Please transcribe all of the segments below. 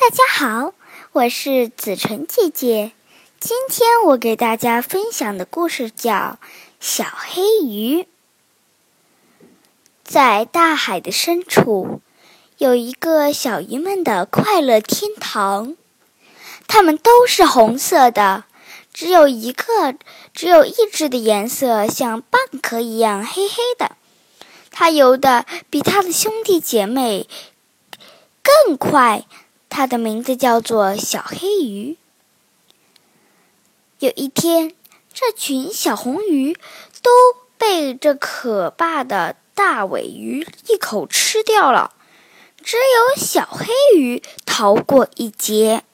大家好，我是子晨姐姐。今天我给大家分享的故事叫《小黑鱼》。在大海的深处，有一个小鱼们的快乐天堂。它们都是红色的，只有一个，只有一只的颜色像蚌壳一样黑黑的。它游的比它的兄弟姐妹更快。它的名字叫做小黑鱼。有一天，这群小红鱼都被这可怕的大尾鱼一口吃掉了，只有小黑鱼逃过一劫。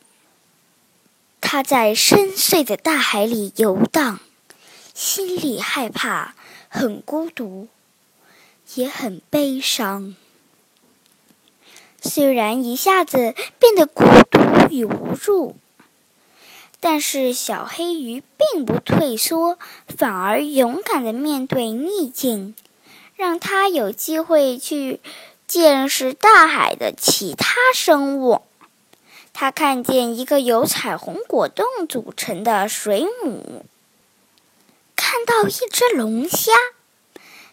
它在深邃的大海里游荡，心里害怕，很孤独，也很悲伤。虽然一下子变得孤独与无助，但是小黑鱼并不退缩，反而勇敢的面对逆境，让它有机会去见识大海的其他生物。他看见一个由彩虹果冻组成的水母，看到一只龙虾，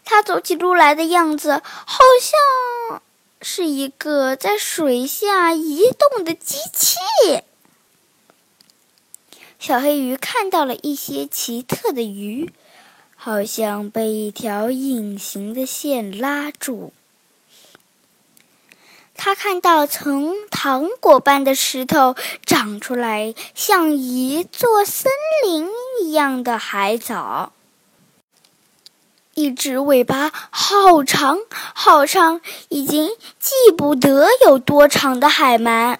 它走起路来的样子好像……是一个在水下移动的机器。小黑鱼看到了一些奇特的鱼，好像被一条隐形的线拉住。他看到从糖果般的石头长出来，像一座森林一样的海藻。一只尾巴好长好长，已经记不得有多长的海鳗。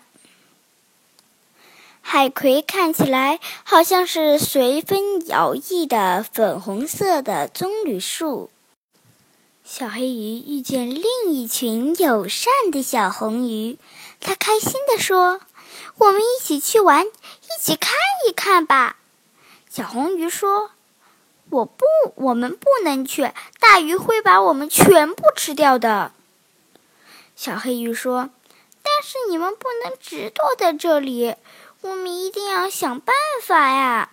海葵看起来好像是随风摇曳的粉红色的棕榈树。小黑鱼遇见另一群友善的小红鱼，它开心地说：“我们一起去玩，一起看一看吧。”小红鱼说。我不，我们不能去，大鱼会把我们全部吃掉的。小黑鱼说：“但是你们不能只躲在这里，我们一定要想办法呀。”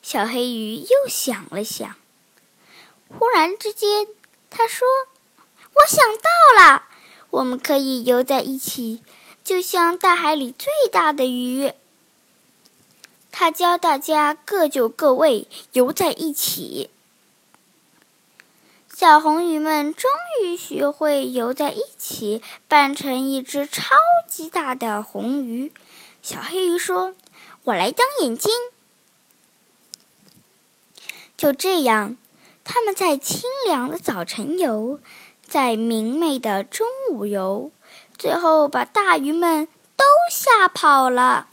小黑鱼又想了想，忽然之间，他说：“我想到了，我们可以游在一起，就像大海里最大的鱼。”他教大家各就各位，游在一起。小红鱼们终于学会游在一起，扮成一只超级大的红鱼。小黑鱼说：“我来当眼睛。”就这样，他们在清凉的早晨游，在明媚的中午游，最后把大鱼们都吓跑了。